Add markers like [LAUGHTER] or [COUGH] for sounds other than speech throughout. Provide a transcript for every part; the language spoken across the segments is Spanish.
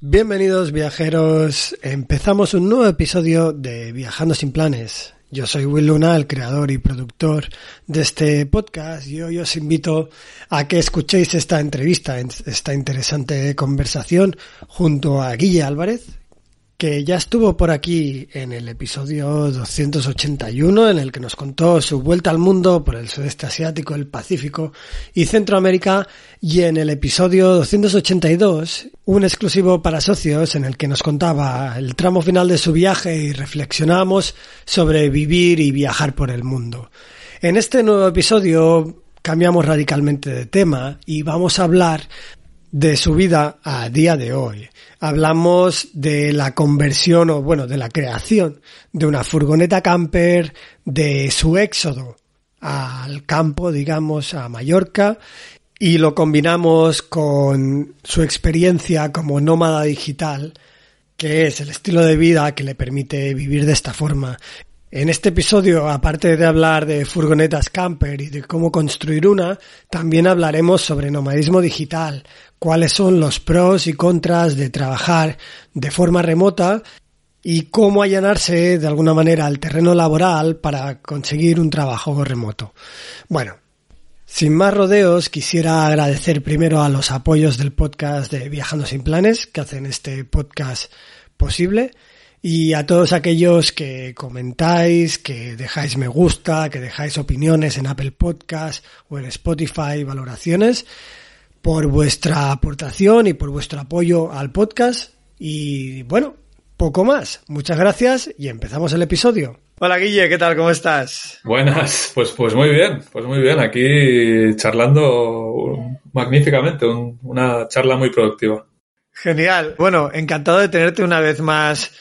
Bienvenidos viajeros, empezamos un nuevo episodio de Viajando sin planes. Yo soy Will Luna, el creador y productor de este podcast y hoy os invito a que escuchéis esta entrevista, esta interesante conversación junto a Guille Álvarez, que ya estuvo por aquí en el episodio 281 en el que nos contó su vuelta al mundo por el sudeste asiático, el Pacífico y Centroamérica y en el episodio 282 un exclusivo para socios en el que nos contaba el tramo final de su viaje y reflexionábamos sobre vivir y viajar por el mundo. En este nuevo episodio cambiamos radicalmente de tema y vamos a hablar de su vida a día de hoy. Hablamos de la conversión o bueno, de la creación de una furgoneta camper, de su éxodo al campo, digamos, a Mallorca y lo combinamos con su experiencia como nómada digital, que es el estilo de vida que le permite vivir de esta forma. En este episodio, aparte de hablar de furgonetas camper y de cómo construir una, también hablaremos sobre nomadismo digital, cuáles son los pros y contras de trabajar de forma remota y cómo allanarse de alguna manera al terreno laboral para conseguir un trabajo remoto. Bueno, sin más rodeos, quisiera agradecer primero a los apoyos del podcast de Viajando sin Planes, que hacen este podcast posible y a todos aquellos que comentáis, que dejáis me gusta, que dejáis opiniones en Apple Podcast o en Spotify, valoraciones, por vuestra aportación y por vuestro apoyo al podcast. Y bueno, poco más. Muchas gracias y empezamos el episodio. Hola Guille, ¿qué tal? ¿Cómo estás? Buenas, pues, pues muy bien, pues muy bien. Aquí charlando magníficamente, una charla muy productiva. Genial. Bueno, encantado de tenerte una vez más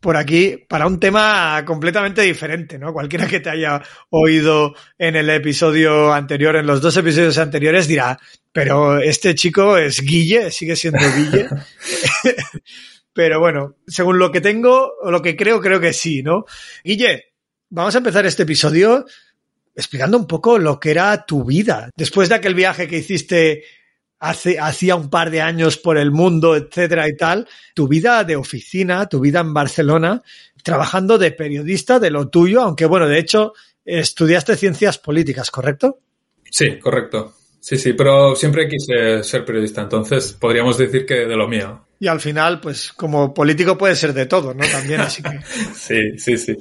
por aquí para un tema completamente diferente, ¿no? Cualquiera que te haya oído en el episodio anterior, en los dos episodios anteriores, dirá, pero este chico es Guille, sigue siendo Guille. [LAUGHS] pero bueno, según lo que tengo, o lo que creo, creo que sí, ¿no? Guille, vamos a empezar este episodio explicando un poco lo que era tu vida. Después de aquel viaje que hiciste hace, hacía un par de años por el mundo, etcétera y tal, tu vida de oficina, tu vida en Barcelona, trabajando de periodista de lo tuyo, aunque bueno, de hecho, estudiaste ciencias políticas, ¿correcto? Sí, correcto. Sí, sí, pero siempre quise ser periodista, entonces podríamos decir que de lo mío. Y al final, pues como político puede ser de todo, ¿no? También, así que. [LAUGHS] sí, sí, sí.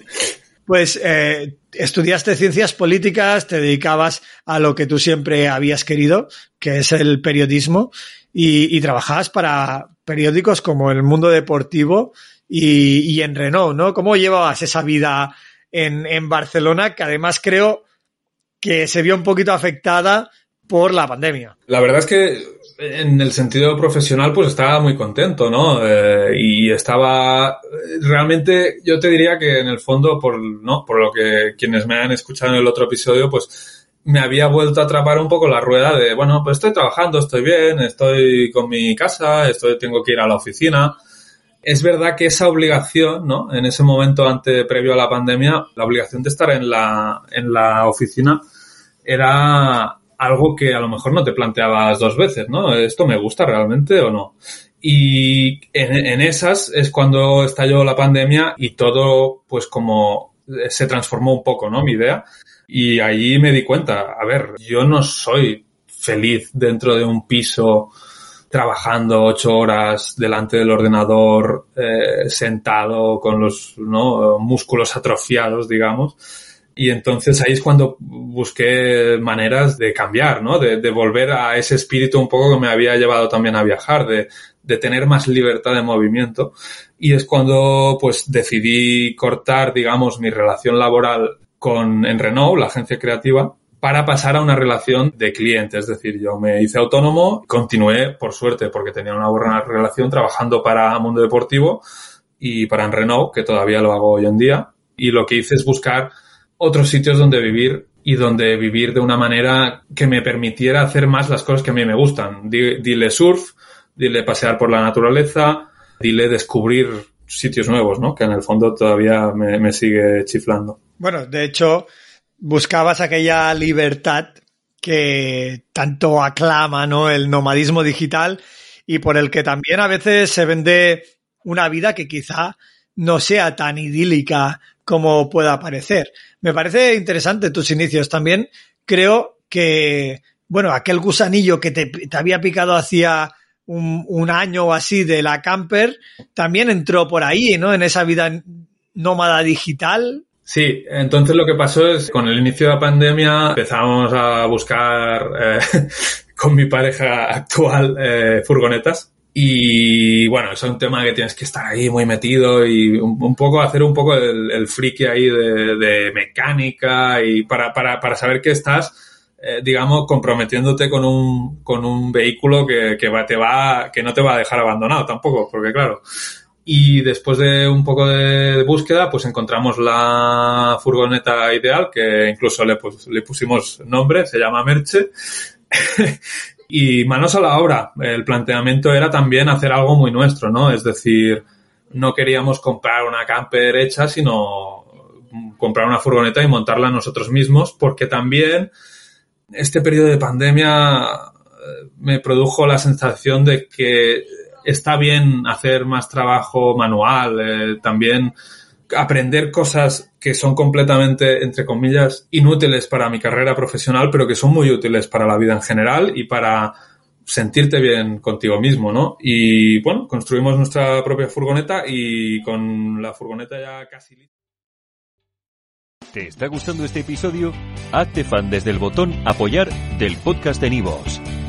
Pues eh, estudiaste ciencias políticas, te dedicabas a lo que tú siempre habías querido, que es el periodismo, y, trabajabas para periódicos como El Mundo Deportivo y, en Renault, ¿no? ¿Cómo llevabas esa vida en, en Barcelona, que además creo que se vio un poquito afectada por la pandemia? La verdad es que en el sentido profesional, pues estaba muy contento, ¿no? Eh, y estaba realmente, yo te diría que en el fondo, por, ¿no? Por lo que quienes me han escuchado en el otro episodio, pues me había vuelto a atrapar un poco la rueda de, bueno, pues estoy trabajando, estoy bien, estoy con mi casa, estoy, tengo que ir a la oficina. Es verdad que esa obligación, ¿no? En ese momento ante, previo a la pandemia, la obligación de estar en la, en la oficina era algo que a lo mejor no te planteabas dos veces, ¿no? ¿Esto me gusta realmente o no? Y en, esas es cuando estalló la pandemia y todo, pues como se transformó un poco, ¿no? Mi idea. Y ahí me di cuenta, a ver, yo no soy feliz dentro de un piso trabajando ocho horas delante del ordenador, eh, sentado con los ¿no? músculos atrofiados, digamos y entonces ahí es cuando busqué maneras de cambiar, ¿no? De, de, volver a ese espíritu un poco que me había llevado también a viajar, de, de tener más libertad de movimiento. Y es cuando, pues, decidí cortar, digamos, mi relación laboral con, en Renault, la agencia creativa, para pasar a una relación de cliente. Es decir, yo me hice autónomo, continué, por suerte, porque tenía una buena relación trabajando para Mundo Deportivo y para en Renault, que todavía lo hago hoy en día. Y lo que hice es buscar otros sitios donde vivir y donde vivir de una manera que me permitiera hacer más las cosas que a mí me gustan. Dile surf, dile pasear por la naturaleza, dile descubrir sitios nuevos, ¿no? Que en el fondo todavía me, sigue chiflando. Bueno, de hecho, buscabas aquella libertad que tanto aclama, ¿no? El nomadismo digital y por el que también a veces se vende una vida que quizá no sea tan idílica como pueda parecer. Me parece interesante tus inicios también. Creo que, bueno, aquel gusanillo que te, había picado hacía un, un, año o así de la camper, también entró por ahí, ¿no? En esa vida nómada digital. Sí, entonces lo que pasó es con el inicio de la pandemia empezamos a buscar eh, [LAUGHS] con mi pareja actual eh, furgonetas y bueno, es un tema que tienes que estar ahí muy metido y un, un poco hacer un poco el, el friki ahí de, de, mecánica y para, para, para saber que estás, eh, digamos, comprometiéndote con un, con un vehículo que, que, va, te va, que no te va a dejar abandonado tampoco, porque claro. Y después de un poco de búsqueda, pues encontramos la furgoneta ideal, que incluso le, pues, le pusimos nombre, se llama Merche. [LAUGHS] Y manos a la obra. El planteamiento era también hacer algo muy nuestro, ¿no? Es decir, no queríamos comprar una camper hecha, sino comprar una furgoneta y montarla nosotros mismos, porque también este periodo de pandemia me produjo la sensación de que está bien hacer más trabajo manual, eh, también aprender cosas que son completamente, entre comillas, inútiles para mi carrera profesional, pero que son muy útiles para la vida en general y para sentirte bien contigo mismo, ¿no? Y bueno, construimos nuestra propia furgoneta y con la furgoneta ya casi lista. ¿Te está gustando este episodio? Hazte fan desde el botón apoyar del podcast de Nivos.